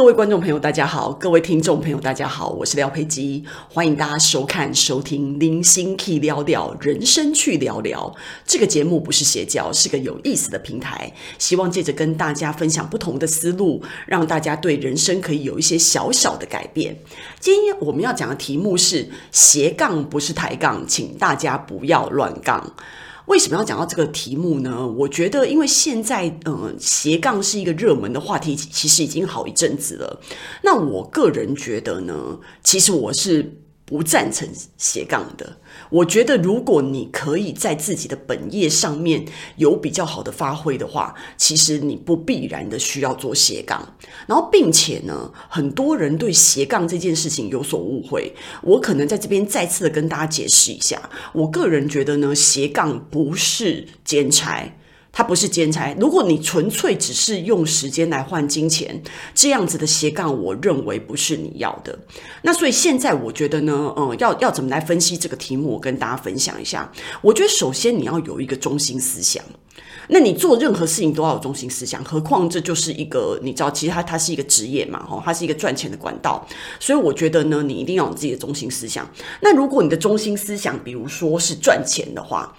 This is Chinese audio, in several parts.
各位观众朋友，大家好；各位听众朋友，大家好，我是廖佩基，欢迎大家收看、收听《零星 key 聊聊人生去聊聊》这个节目，不是邪教，是个有意思的平台，希望借着跟大家分享不同的思路，让大家对人生可以有一些小小的改变。今天我们要讲的题目是斜杠，不是抬杠，请大家不要乱杠。为什么要讲到这个题目呢？我觉得，因为现在，嗯、呃，斜杠是一个热门的话题，其实已经好一阵子了。那我个人觉得呢，其实我是。不赞成斜杠的。我觉得，如果你可以在自己的本业上面有比较好的发挥的话，其实你不必然的需要做斜杠。然后，并且呢，很多人对斜杠这件事情有所误会。我可能在这边再次的跟大家解释一下。我个人觉得呢，斜杠不是兼差。它不是兼差，如果你纯粹只是用时间来换金钱，这样子的斜杠，我认为不是你要的。那所以现在我觉得呢，嗯，要要怎么来分析这个题目，我跟大家分享一下。我觉得首先你要有一个中心思想，那你做任何事情都要有中心思想，何况这就是一个你知道，其实它它是一个职业嘛，哈，它是一个赚钱的管道，所以我觉得呢，你一定要有自己的中心思想。那如果你的中心思想，比如说是赚钱的话，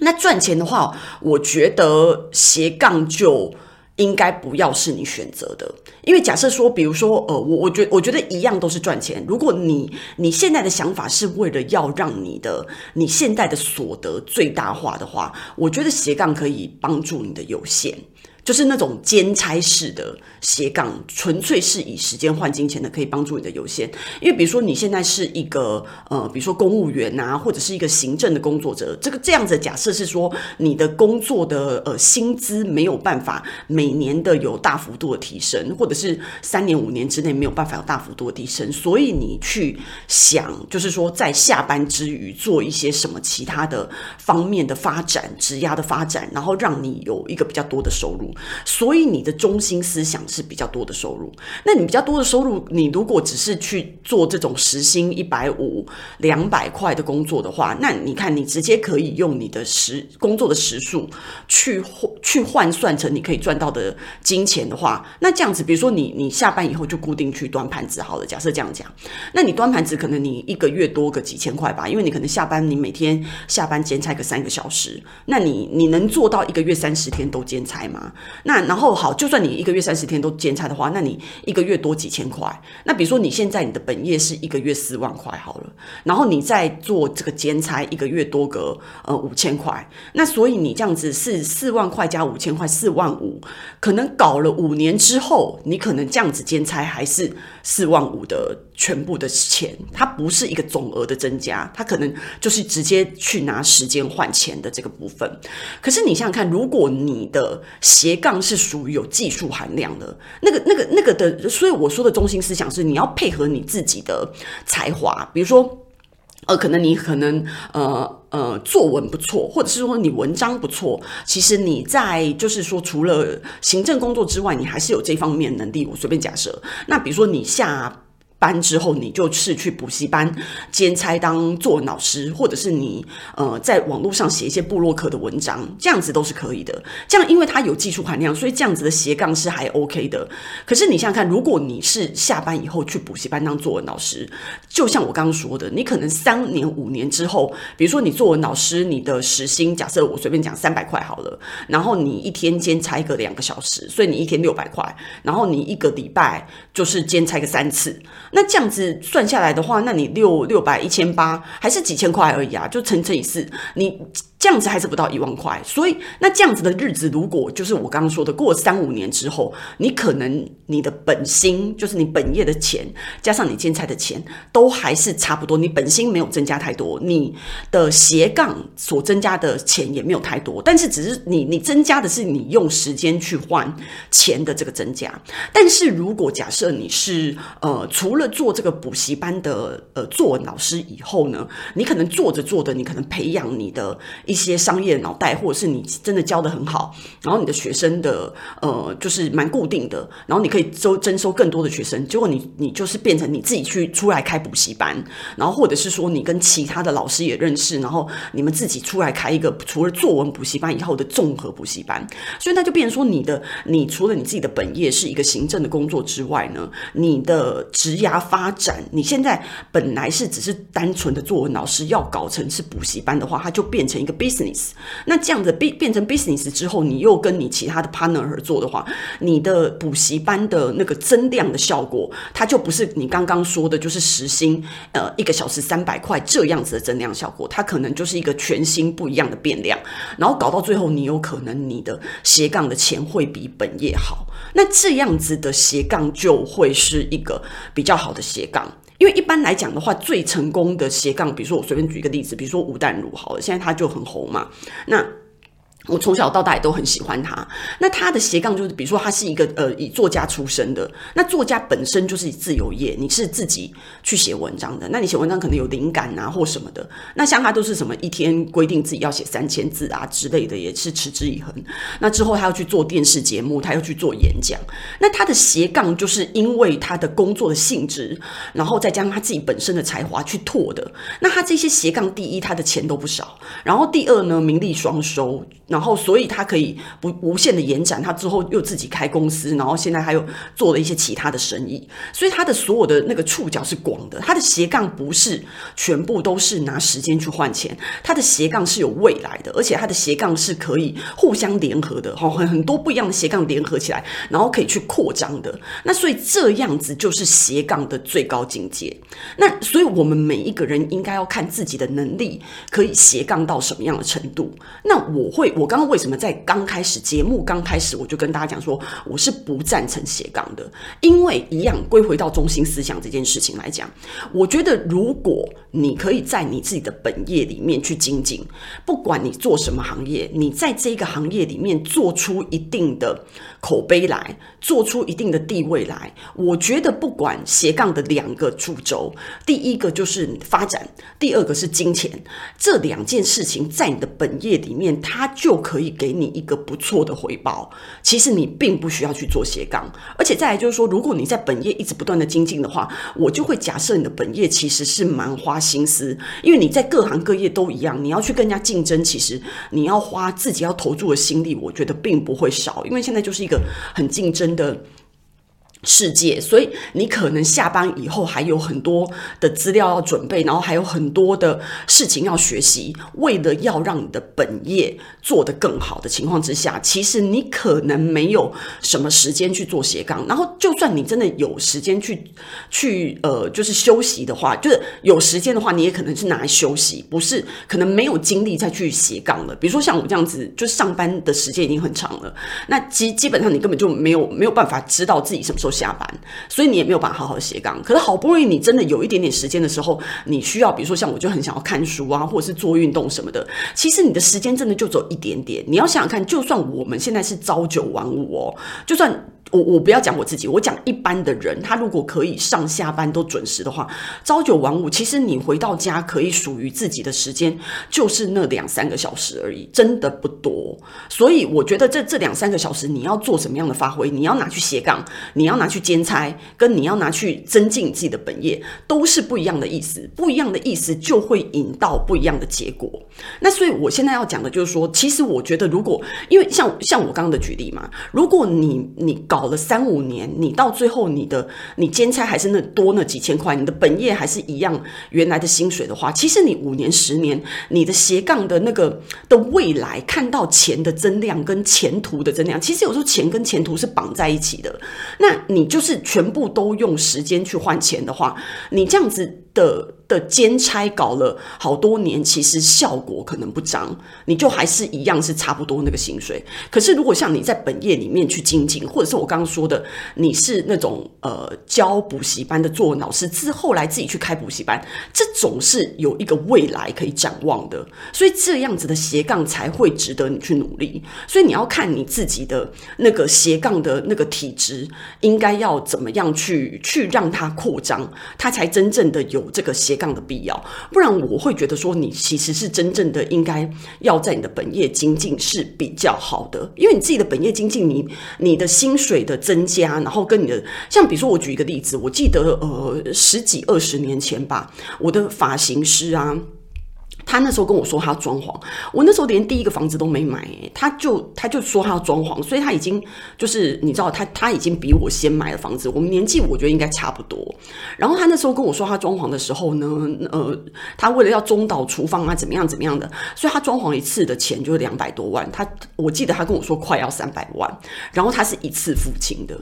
那赚钱的话，我觉得斜杠就应该不要是你选择的，因为假设说，比如说，呃，我我觉我觉得一样都是赚钱。如果你你现在的想法是为了要让你的你现在的所得最大化的话，我觉得斜杠可以帮助你的有限。就是那种兼差式的斜杠，纯粹是以时间换金钱的，可以帮助你的优先。因为比如说你现在是一个呃，比如说公务员啊，或者是一个行政的工作者，这个这样子假设是说你的工作的呃薪资没有办法每年的有大幅度的提升，或者是三年五年之内没有办法有大幅度的提升，所以你去想，就是说在下班之余做一些什么其他的方面的发展，职涯的发展，然后让你有一个比较多的收入。所以你的中心思想是比较多的收入，那你比较多的收入，你如果只是去做这种时薪一百五、两百块的工作的话，那你看你直接可以用你的时工作的时数去去换算成你可以赚到的金钱的话，那这样子，比如说你你下班以后就固定去端盘子好了，假设这样讲，那你端盘子可能你一个月多个几千块吧，因为你可能下班你每天下班兼差个三个小时，那你你能做到一个月三十天都兼差吗？那然后好，就算你一个月三十天都兼差的话，那你一个月多几千块。那比如说你现在你的本业是一个月四万块好了，然后你再做这个兼差，一个月多个呃五千块。那所以你这样子是四万块加五千块，四万五。可能搞了五年之后，你可能这样子兼差还是四万五的全部的钱，它不是一个总额的增加，它可能就是直接去拿时间换钱的这个部分。可是你想想看，如果你的斜杠是属于有技术含量的，那个、那个、那个的，所以我说的中心思想是，你要配合你自己的才华，比如说，呃，可能你可能呃呃作文不错，或者是说你文章不错，其实你在就是说除了行政工作之外，你还是有这方面能力。我随便假设，那比如说你下。班之后，你就是去补习班兼差当作文老师，或者是你呃在网络上写一些部落客的文章，这样子都是可以的。这样，因为它有技术含量，所以这样子的斜杠是还 OK 的。可是你想想看，如果你是下班以后去补习班当作文老师，就像我刚刚说的，你可能三年五年之后，比如说你作文老师，你的时薪假设我随便讲三百块好了，然后你一天兼差个两个小时，所以你一天六百块，然后你一个礼拜就是兼差个三次。那这样子算下来的话，那你六六百一千八还是几千块而已啊？就乘乘以四，你。这样子还是不到一万块，所以那这样子的日子，如果就是我刚刚说的，过三五年之后，你可能你的本薪就是你本业的钱，加上你兼差的钱，都还是差不多。你本薪没有增加太多，你的斜杠所增加的钱也没有太多，但是只是你你增加的是你用时间去换钱的这个增加。但是如果假设你是呃除了做这个补习班的呃作文老师以后呢，你可能做着做着，你可能培养你的一一些商业脑袋，或者是你真的教得很好，然后你的学生的呃就是蛮固定的，然后你可以收征收更多的学生，结果你你就是变成你自己去出来开补习班，然后或者是说你跟其他的老师也认识，然后你们自己出来开一个除了作文补习班以后的综合补习班，所以那就变成说你的你除了你自己的本业是一个行政的工作之外呢，你的职涯发展，你现在本来是只是单纯的作文老师，要搞成是补习班的话，它就变成一个 business。那这样子变变成 business 之后，你又跟你其他的 partner 合作的话，你的补习班的那个增量的效果，它就不是你刚刚说的，就是时薪呃一个小时三百块这样子的增量效果，它可能就是一个全新不一样的变量，然后搞到最后，你有可能你的斜杠的钱会比本业好，那这样子的斜杠就会是一个比较好的斜杠。因为一般来讲的话，最成功的斜杠，比如说我随便举一个例子，比如说吴淡如好了，现在他就很红嘛，那。我从小到大也都很喜欢他。那他的斜杠就是，比如说他是一个呃以作家出身的。那作家本身就是自由业，你是自己去写文章的。那你写文章可能有灵感啊或什么的。那像他都是什么一天规定自己要写三千字啊之类的，也是持之以恒。那之后他要去做电视节目，他要去做演讲。那他的斜杠就是因为他的工作的性质，然后再加上他自己本身的才华去拓的。那他这些斜杠，第一他的钱都不少，然后第二呢名利双收。然后，所以他可以不无限的延展。他之后又自己开公司，然后现在还有做了一些其他的生意。所以他的所有的那个触角是广的。他的斜杠不是全部都是拿时间去换钱，他的斜杠是有未来的，而且他的斜杠是可以互相联合的。哈，很很多不一样的斜杠联合起来，然后可以去扩张的。那所以这样子就是斜杠的最高境界。那所以我们每一个人应该要看自己的能力可以斜杠到什么样的程度。那我会我。我刚刚为什么在刚开始节目刚开始我就跟大家讲说我是不赞成斜杠的？因为一样归回到中心思想这件事情来讲，我觉得如果你可以在你自己的本业里面去精进，不管你做什么行业，你在这个行业里面做出一定的口碑来，做出一定的地位来，我觉得不管斜杠的两个主轴，第一个就是发展，第二个是金钱，这两件事情在你的本业里面，它就可以给你一个不错的回报。其实你并不需要去做斜杠，而且再来就是说，如果你在本业一直不断的精进的话，我就会假设你的本业其实是蛮花心思，因为你在各行各业都一样，你要去跟人家竞争，其实你要花自己要投注的心力，我觉得并不会少，因为现在就是一个很竞争的。世界，所以你可能下班以后还有很多的资料要准备，然后还有很多的事情要学习。为了要让你的本业做得更好的情况之下，其实你可能没有什么时间去做斜杠。然后，就算你真的有时间去去呃，就是休息的话，就是有时间的话，你也可能是拿来休息，不是可能没有精力再去斜杠了。比如说像我这样子，就上班的时间已经很长了，那基基本上你根本就没有没有办法知道自己什么时候。下班，所以你也没有办法好好斜杠。可是好不容易你真的有一点点时间的时候，你需要，比如说像我就很想要看书啊，或者是做运动什么的。其实你的时间真的就只有一点点。你要想想看，就算我们现在是朝九晚五哦，就算。我我不要讲我自己，我讲一般的人，他如果可以上下班都准时的话，朝九晚五，其实你回到家可以属于自己的时间就是那两三个小时而已，真的不多。所以我觉得这这两三个小时你要做什么样的发挥？你要拿去斜杠，你要拿去兼差，跟你要拿去增进自己的本业，都是不一样的意思。不一样的意思就会引到不一样的结果。那所以我现在要讲的就是说，其实我觉得如果因为像像我刚刚的举例嘛，如果你你搞。搞了三五年，你到最后你的你兼差还是那多那几千块，你的本业还是一样原来的薪水的话，其实你五年十年，你的斜杠的那个的未来看到钱的增量跟前途的增量，其实有时候钱跟前途是绑在一起的。那你就是全部都用时间去换钱的话，你这样子的。的兼差搞了好多年，其实效果可能不彰，你就还是一样是差不多那个薪水。可是如果像你在本业里面去精进，或者是我刚刚说的，你是那种呃教补习班的作文老师，之后来自己去开补习班，这种是有一个未来可以展望的。所以这样子的斜杠才会值得你去努力。所以你要看你自己的那个斜杠的那个体质，应该要怎么样去去让它扩张，它才真正的有这个斜杠的必要。不然我会觉得说，你其实是真正的应该要在你的本业精进是比较好的，因为你自己的本业精进，你你的薪水的增加，然后跟你的像比如说我举一个例子，我记得呃十几二十年前吧，我的发型师啊。他那时候跟我说他要装潢，我那时候连第一个房子都没买，他就他就说他要装潢，所以他已经就是你知道他他已经比我先买了房子，我们年纪我觉得应该差不多。然后他那时候跟我说他装潢的时候呢，呃，他为了要中岛厨房啊怎么样怎么样的，所以他装潢一次的钱就是两百多万，他我记得他跟我说快要三百万，然后他是一次付清的。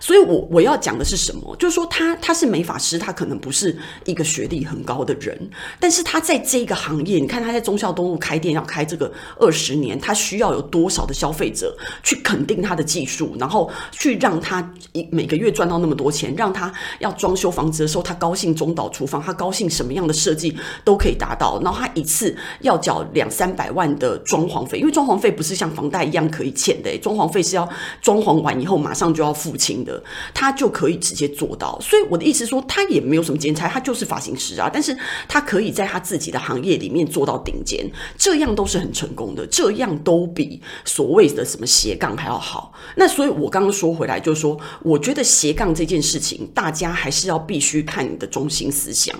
所以我，我要讲的是什么？就是说他，他是美法师，他可能不是一个学历很高的人，但是他在这个行业，你看他在忠孝东路开店要开这个二十年，他需要有多少的消费者去肯定他的技术，然后去让他一每个月赚到那么多钱，让他要装修房子的时候，他高兴中岛厨房，他高兴什么样的设计都可以达到，然后他一次要缴两三百万的装潢费，因为装潢费不是像房贷一样可以欠的，装潢费是要装潢完以后马上就要付清。的，他就可以直接做到。所以我的意思说，他也没有什么兼差，他就是发型师啊。但是他可以在他自己的行业里面面做到顶尖，这样都是很成功的，这样都比所谓的什么斜杠还要好。那所以，我刚刚说回来，就是说，我觉得斜杠这件事情，大家还是要必须看你的中心思想。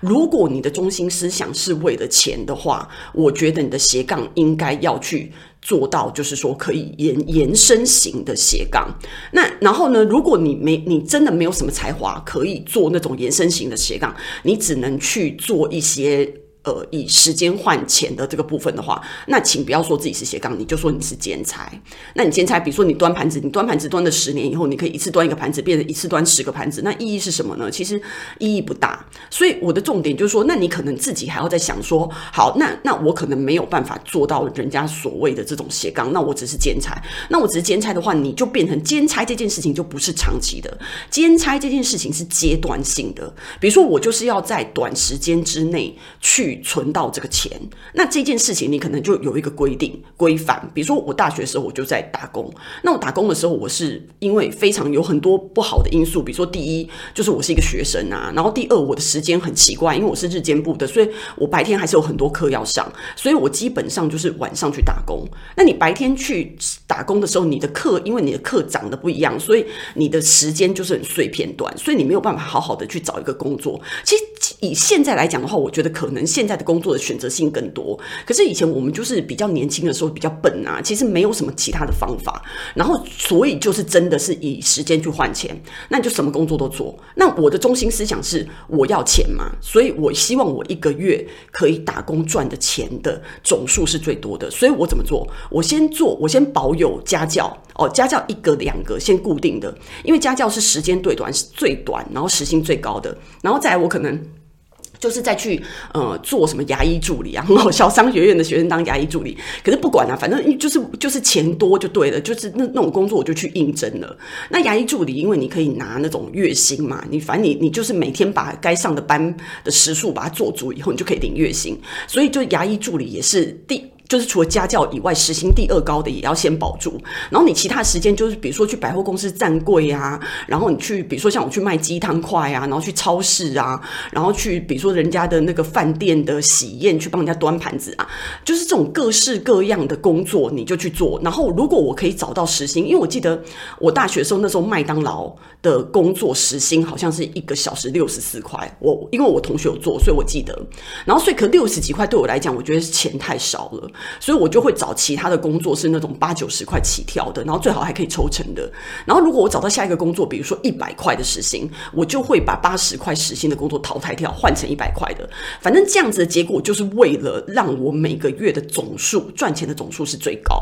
如果你的中心思想是为了钱的话，我觉得你的斜杠应该要去。做到就是说可以延延伸型的斜杠，那然后呢，如果你没你真的没有什么才华可以做那种延伸型的斜杠，你只能去做一些。呃，以时间换钱的这个部分的话，那请不要说自己是斜杠，你就说你是兼差。那你兼差，比如说你端盘子，你端盘子端了十年以后，你可以一次端一个盘子，变成一次端十个盘子，那意义是什么呢？其实意义不大。所以我的重点就是说，那你可能自己还要在想说，好，那那我可能没有办法做到人家所谓的这种斜杠，那我只是兼差。那我只是兼差的话，你就变成兼差这件事情就不是长期的，兼差这件事情是阶段性的。比如说我就是要在短时间之内去。存到这个钱，那这件事情你可能就有一个规定规范。比如说，我大学的时候我就在打工，那我打工的时候，我是因为非常有很多不好的因素，比如说第一就是我是一个学生啊，然后第二我的时间很奇怪，因为我是日间部的，所以我白天还是有很多课要上，所以我基本上就是晚上去打工。那你白天去打工的时候，你的课因为你的课长得不一样，所以你的时间就是很碎片段，所以你没有办法好好的去找一个工作。其实以现在来讲的话，我觉得可能现在的工作的选择性更多。可是以前我们就是比较年轻的时候比较笨啊，其实没有什么其他的方法，然后所以就是真的是以时间去换钱，那你就什么工作都做。那我的中心思想是我要钱嘛，所以我希望我一个月可以打工赚的钱的总数是最多的。所以我怎么做？我先做，我先保有家教哦，家教一个两个先固定的，因为家教是时间最短是最短，然后时薪最高的，然后再来我可能。就是再去呃做什么牙医助理啊，很好，笑商学院的学生当牙医助理，可是不管啊，反正就是就是钱多就对了，就是那那种工作我就去应征了。那牙医助理，因为你可以拿那种月薪嘛，你反正你你就是每天把该上的班的时数把它做足以后，你就可以领月薪。所以就牙医助理也是第。就是除了家教以外，时薪第二高的也要先保住。然后你其他时间就是，比如说去百货公司站柜啊，然后你去，比如说像我去卖鸡汤块啊，然后去超市啊，然后去，比如说人家的那个饭店的喜宴去帮人家端盘子啊，就是这种各式各样的工作你就去做。然后如果我可以找到时薪，因为我记得我大学时候那时候麦当劳的工作时薪好像是一个小时六十四块，我因为我同学有做，所以我记得。然后所以可六十几块对我来讲，我觉得钱太少了。所以我就会找其他的工作，是那种八九十块起跳的，然后最好还可以抽成的。然后如果我找到下一个工作，比如说一百块的时薪，我就会把八十块时薪的工作淘汰掉，换成一百块的。反正这样子的结果，就是为了让我每个月的总数赚钱的总数是最高。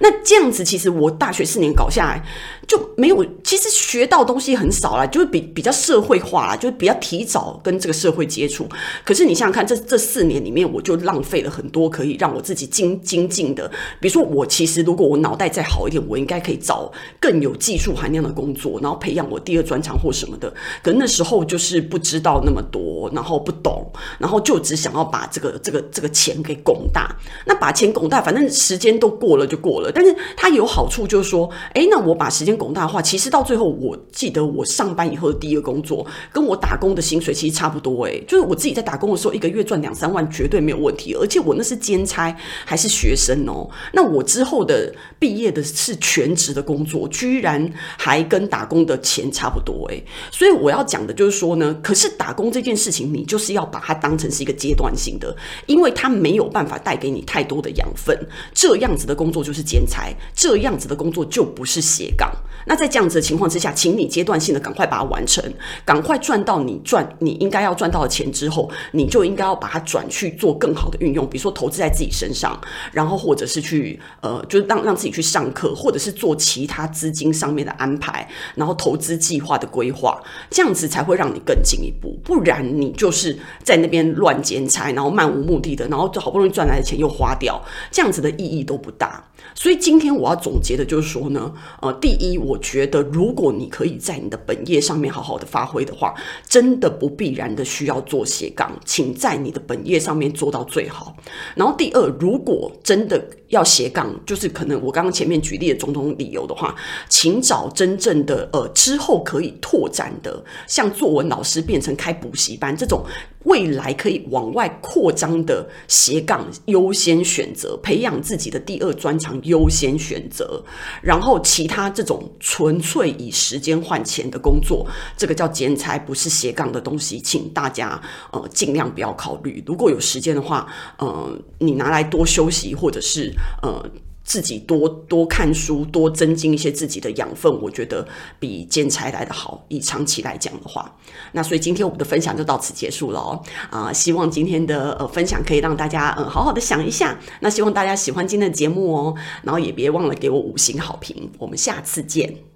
那这样子，其实我大学四年搞下来就没有，其实学到东西很少啦，就是比比较社会化啦，就是比较提早跟这个社会接触。可是你想想看，这这四年里面，我就浪费了很多可以让我自己精精进的。比如说，我其实如果我脑袋再好一点，我应该可以找更有技术含量的工作，然后培养我第二专长或什么的。可那时候就是不知道那么多，然后不懂，然后就只想要把这个这个这个钱给拱大。那把钱拱大，反正时间都过了就过了。但是它有好处，就是说，诶，那我把时间拱大的话，其实到最后，我记得我上班以后的第一个工作，跟我打工的薪水其实差不多。诶，就是我自己在打工的时候，一个月赚两三万绝对没有问题。而且我那是兼差，还是学生哦。那我之后的毕业的是全职的工作，居然还跟打工的钱差不多。诶，所以我要讲的就是说呢，可是打工这件事情，你就是要把它当成是一个阶段性的，因为它没有办法带给你太多的养分。这样子的工作就是兼差，这样子的工作就不是斜杠。那在这样子的情况之下，请你阶段性的赶快把它完成，赶快赚到你赚你应该要赚到的钱之后，你就应该要把它转去做更好的运用，比如说投资在自己身上，然后或者是去呃，就是让让自己去上课，或者是做其他资金上面的安排，然后投资计划的规划，这样子才会让你更进一步。不然你就是在那边乱剪裁，然后漫无目的的，然后就好不容易赚来的钱又花掉，这样子的意义都不大。所以今天我要总结的就是说呢，呃，第一，我觉得如果你可以在你的本业上面好好的发挥的话，真的不必然的需要做斜杠，请在你的本业上面做到最好。然后第二，如如果真的要斜杠，就是可能我刚刚前面举例的种种理由的话，请找真正的呃之后可以拓展的，像作文老师变成开补习班这种。未来可以往外扩张的斜杠优先选择，培养自己的第二专长优先选择，然后其他这种纯粹以时间换钱的工作，这个叫剪裁，不是斜杠的东西，请大家呃尽量不要考虑。如果有时间的话，呃，你拿来多休息，或者是呃。自己多多看书，多增进一些自己的养分，我觉得比兼差来的好。以长期来讲的话，那所以今天我们的分享就到此结束了哦。啊、希望今天的呃分享可以让大家、呃、好好的想一下。那希望大家喜欢今天的节目哦，然后也别忘了给我五星好评。我们下次见。